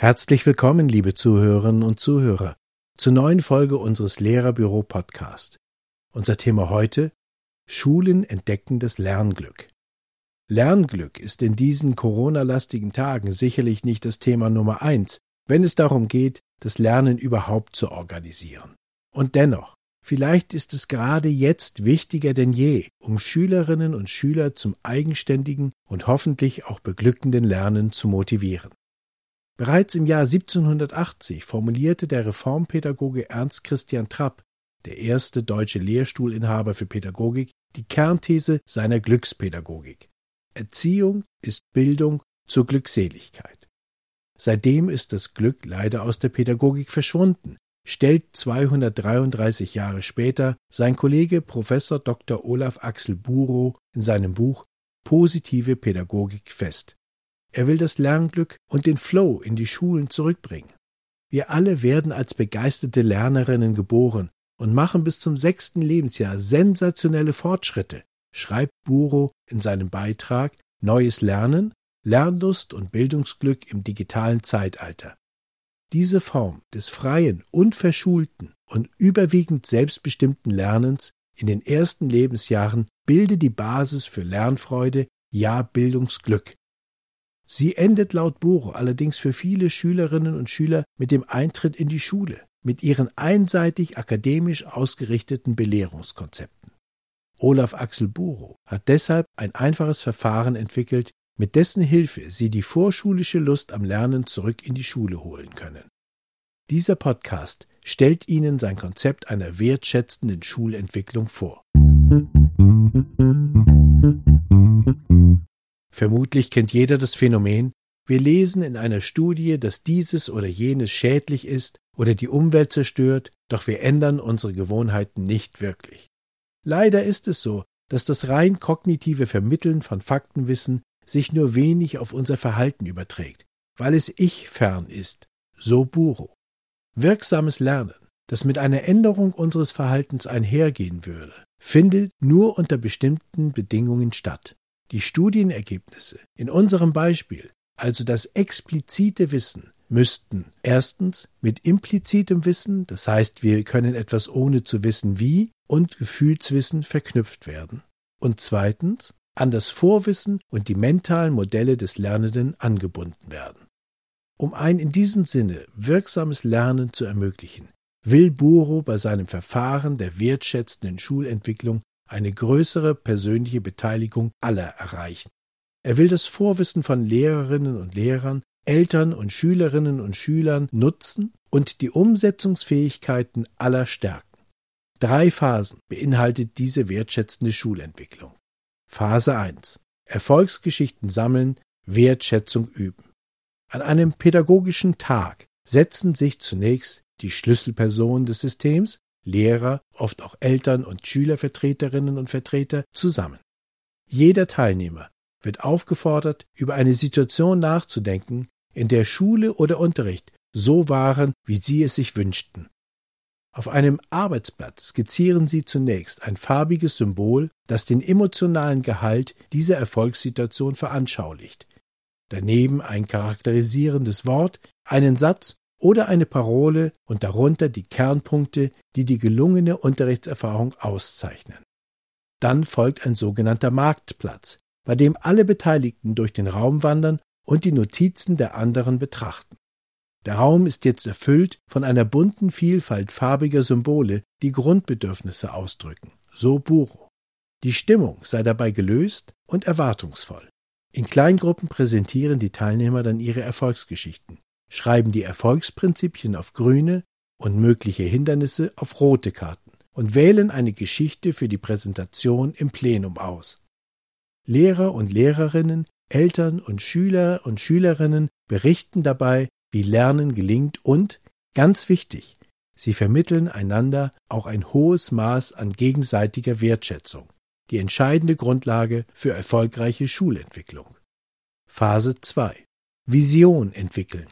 Herzlich willkommen, liebe Zuhörerinnen und Zuhörer, zur neuen Folge unseres Lehrerbüro Podcast. Unser Thema heute Schulen entdecken das Lernglück. Lernglück ist in diesen Corona-lastigen Tagen sicherlich nicht das Thema Nummer eins, wenn es darum geht, das Lernen überhaupt zu organisieren. Und dennoch, vielleicht ist es gerade jetzt wichtiger denn je, um Schülerinnen und Schüler zum eigenständigen und hoffentlich auch beglückenden Lernen zu motivieren. Bereits im Jahr 1780 formulierte der Reformpädagoge Ernst Christian Trapp, der erste deutsche Lehrstuhlinhaber für Pädagogik, die Kernthese seiner Glückspädagogik. Erziehung ist Bildung zur Glückseligkeit. Seitdem ist das Glück leider aus der Pädagogik verschwunden, stellt 233 Jahre später sein Kollege Professor Dr. Olaf Axel Burow in seinem Buch Positive Pädagogik fest. Er will das Lernglück und den Flow in die Schulen zurückbringen. Wir alle werden als begeisterte Lernerinnen geboren und machen bis zum sechsten Lebensjahr sensationelle Fortschritte, schreibt Buro in seinem Beitrag Neues Lernen, Lernlust und Bildungsglück im digitalen Zeitalter. Diese Form des freien, unverschulten und überwiegend selbstbestimmten Lernens in den ersten Lebensjahren bilde die Basis für Lernfreude, ja Bildungsglück. Sie endet laut Boro allerdings für viele Schülerinnen und Schüler mit dem Eintritt in die Schule mit ihren einseitig akademisch ausgerichteten Belehrungskonzepten. Olaf Axel Burow hat deshalb ein einfaches Verfahren entwickelt, mit dessen Hilfe Sie die vorschulische Lust am Lernen zurück in die Schule holen können. Dieser Podcast stellt Ihnen sein Konzept einer wertschätzenden Schulentwicklung vor. Vermutlich kennt jeder das Phänomen, wir lesen in einer Studie, dass dieses oder jenes schädlich ist oder die Umwelt zerstört, doch wir ändern unsere Gewohnheiten nicht wirklich. Leider ist es so, dass das rein kognitive Vermitteln von Faktenwissen sich nur wenig auf unser Verhalten überträgt, weil es ich fern ist, so Buro. Wirksames Lernen, das mit einer Änderung unseres Verhaltens einhergehen würde, findet nur unter bestimmten Bedingungen statt. Die Studienergebnisse in unserem Beispiel also das explizite Wissen, müssten erstens mit implizitem Wissen, das heißt wir können etwas ohne zu wissen wie, und Gefühlswissen verknüpft werden, und zweitens an das Vorwissen und die mentalen Modelle des Lernenden angebunden werden. Um ein in diesem Sinne wirksames Lernen zu ermöglichen, will Buro bei seinem Verfahren der wertschätzenden Schulentwicklung eine größere persönliche Beteiligung aller erreichen. Er will das Vorwissen von Lehrerinnen und Lehrern, Eltern und Schülerinnen und Schülern nutzen und die Umsetzungsfähigkeiten aller stärken. Drei Phasen beinhaltet diese wertschätzende Schulentwicklung. Phase 1. Erfolgsgeschichten sammeln, Wertschätzung üben. An einem pädagogischen Tag setzen sich zunächst die Schlüsselpersonen des Systems, Lehrer, oft auch Eltern und Schülervertreterinnen und Vertreter zusammen. Jeder Teilnehmer wird aufgefordert, über eine Situation nachzudenken, in der Schule oder Unterricht so waren, wie sie es sich wünschten. Auf einem Arbeitsblatt skizzieren Sie zunächst ein farbiges Symbol, das den emotionalen Gehalt dieser Erfolgssituation veranschaulicht. Daneben ein charakterisierendes Wort, einen Satz oder eine Parole und darunter die Kernpunkte, die die gelungene Unterrichtserfahrung auszeichnen. Dann folgt ein sogenannter Marktplatz, bei dem alle Beteiligten durch den Raum wandern und die Notizen der anderen betrachten. Der Raum ist jetzt erfüllt von einer bunten Vielfalt farbiger Symbole, die Grundbedürfnisse ausdrücken, so Buro. Die Stimmung sei dabei gelöst und erwartungsvoll. In Kleingruppen präsentieren die Teilnehmer dann ihre Erfolgsgeschichten, schreiben die Erfolgsprinzipien auf grüne und mögliche Hindernisse auf rote Karten und wählen eine Geschichte für die Präsentation im Plenum aus. Lehrer und Lehrerinnen, Eltern und Schüler und Schülerinnen berichten dabei, wie Lernen gelingt und, ganz wichtig, sie vermitteln einander auch ein hohes Maß an gegenseitiger Wertschätzung, die entscheidende Grundlage für erfolgreiche Schulentwicklung. Phase 2 Vision entwickeln.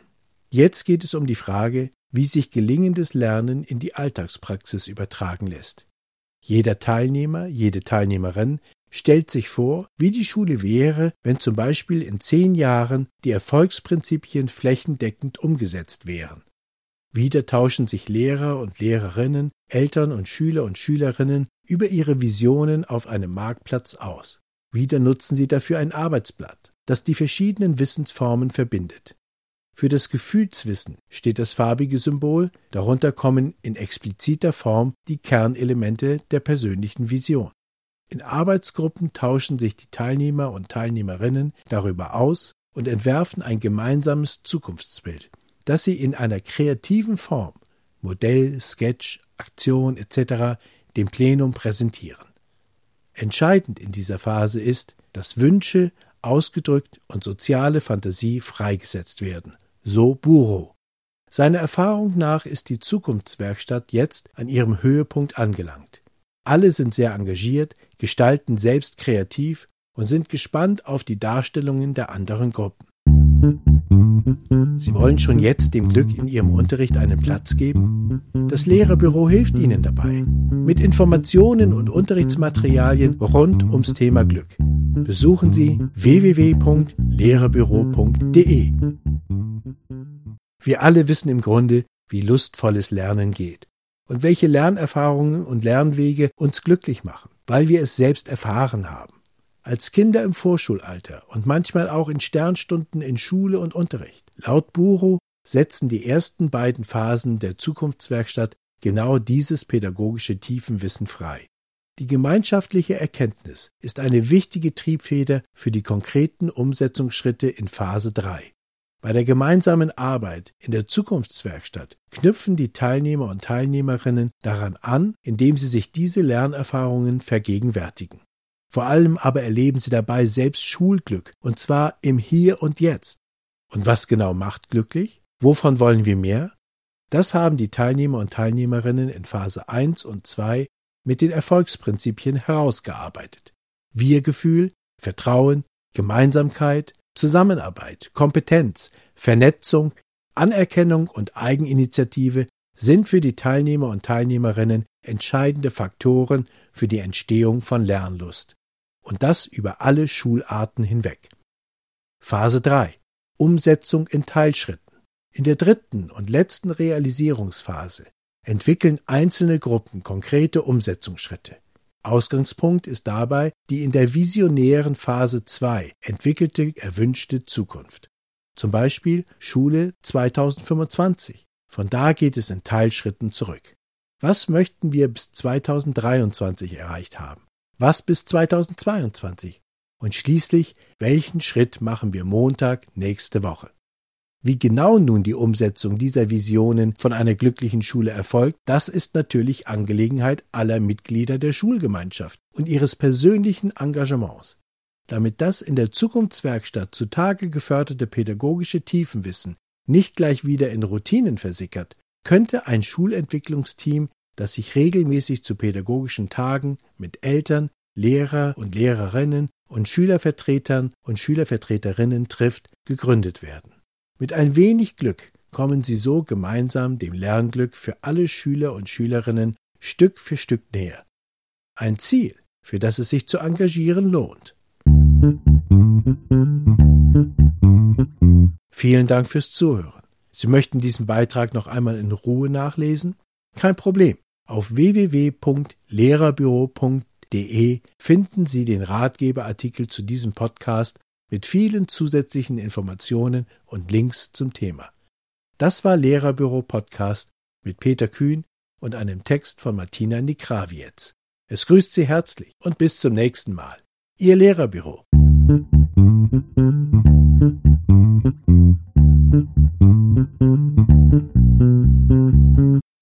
Jetzt geht es um die Frage, wie sich gelingendes Lernen in die Alltagspraxis übertragen lässt. Jeder Teilnehmer, jede Teilnehmerin stellt sich vor, wie die Schule wäre, wenn zum Beispiel in zehn Jahren die Erfolgsprinzipien flächendeckend umgesetzt wären. Wieder tauschen sich Lehrer und Lehrerinnen, Eltern und Schüler und Schülerinnen über ihre Visionen auf einem Marktplatz aus. Wieder nutzen sie dafür ein Arbeitsblatt, das die verschiedenen Wissensformen verbindet. Für das Gefühlswissen steht das farbige Symbol, darunter kommen in expliziter Form die Kernelemente der persönlichen Vision. In Arbeitsgruppen tauschen sich die Teilnehmer und Teilnehmerinnen darüber aus und entwerfen ein gemeinsames Zukunftsbild, das sie in einer kreativen Form Modell, Sketch, Aktion etc. dem Plenum präsentieren. Entscheidend in dieser Phase ist, dass Wünsche, ausgedrückt und soziale Fantasie freigesetzt werden. So Buro. Seiner Erfahrung nach ist die Zukunftswerkstatt jetzt an ihrem Höhepunkt angelangt. Alle sind sehr engagiert, gestalten selbst kreativ und sind gespannt auf die Darstellungen der anderen Gruppen. Sie wollen schon jetzt dem Glück in Ihrem Unterricht einen Platz geben? Das Lehrerbüro hilft Ihnen dabei. Mit Informationen und Unterrichtsmaterialien rund ums Thema Glück. Besuchen Sie www.lehrerbüro.de. Wir alle wissen im Grunde, wie lustvolles Lernen geht und welche Lernerfahrungen und Lernwege uns glücklich machen, weil wir es selbst erfahren haben als Kinder im Vorschulalter und manchmal auch in Sternstunden in Schule und Unterricht. Laut Buro setzen die ersten beiden Phasen der Zukunftswerkstatt genau dieses pädagogische Tiefenwissen frei. Die gemeinschaftliche Erkenntnis ist eine wichtige Triebfeder für die konkreten Umsetzungsschritte in Phase 3. Bei der gemeinsamen Arbeit in der Zukunftswerkstatt knüpfen die Teilnehmer und Teilnehmerinnen daran an, indem sie sich diese Lernerfahrungen vergegenwärtigen. Vor allem aber erleben sie dabei selbst Schulglück, und zwar im Hier und Jetzt. Und was genau macht glücklich? Wovon wollen wir mehr? Das haben die Teilnehmer und Teilnehmerinnen in Phase 1 und 2 mit den Erfolgsprinzipien herausgearbeitet. Wir-Gefühl, Vertrauen, Gemeinsamkeit, Zusammenarbeit, Kompetenz, Vernetzung, Anerkennung und Eigeninitiative sind für die Teilnehmer und Teilnehmerinnen entscheidende Faktoren für die Entstehung von Lernlust. Und das über alle Schularten hinweg. Phase 3. Umsetzung in Teilschritten. In der dritten und letzten Realisierungsphase entwickeln einzelne Gruppen konkrete Umsetzungsschritte. Ausgangspunkt ist dabei die in der visionären Phase 2 entwickelte erwünschte Zukunft. Zum Beispiel Schule 2025. Von da geht es in Teilschritten zurück. Was möchten wir bis 2023 erreicht haben? Was bis 2022? Und schließlich, welchen Schritt machen wir Montag nächste Woche? Wie genau nun die Umsetzung dieser Visionen von einer glücklichen Schule erfolgt, das ist natürlich Angelegenheit aller Mitglieder der Schulgemeinschaft und ihres persönlichen Engagements. Damit das in der Zukunftswerkstatt zutage geförderte pädagogische Tiefenwissen nicht gleich wieder in Routinen versickert, könnte ein Schulentwicklungsteam, das sich regelmäßig zu pädagogischen Tagen mit Eltern, Lehrer und Lehrerinnen und Schülervertretern und Schülervertreterinnen trifft, gegründet werden. Mit ein wenig Glück kommen sie so gemeinsam dem Lernglück für alle Schüler und Schülerinnen Stück für Stück näher. Ein Ziel, für das es sich zu engagieren lohnt. Vielen Dank fürs Zuhören. Sie möchten diesen Beitrag noch einmal in Ruhe nachlesen? Kein Problem. Auf www.lehrerbüro.de finden Sie den Ratgeberartikel zu diesem Podcast mit vielen zusätzlichen Informationen und Links zum Thema. Das war Lehrerbüro Podcast mit Peter Kühn und einem Text von Martina Nikravietz. Es grüßt Sie herzlich und bis zum nächsten Mal. Ihr Lehrerbüro. Musik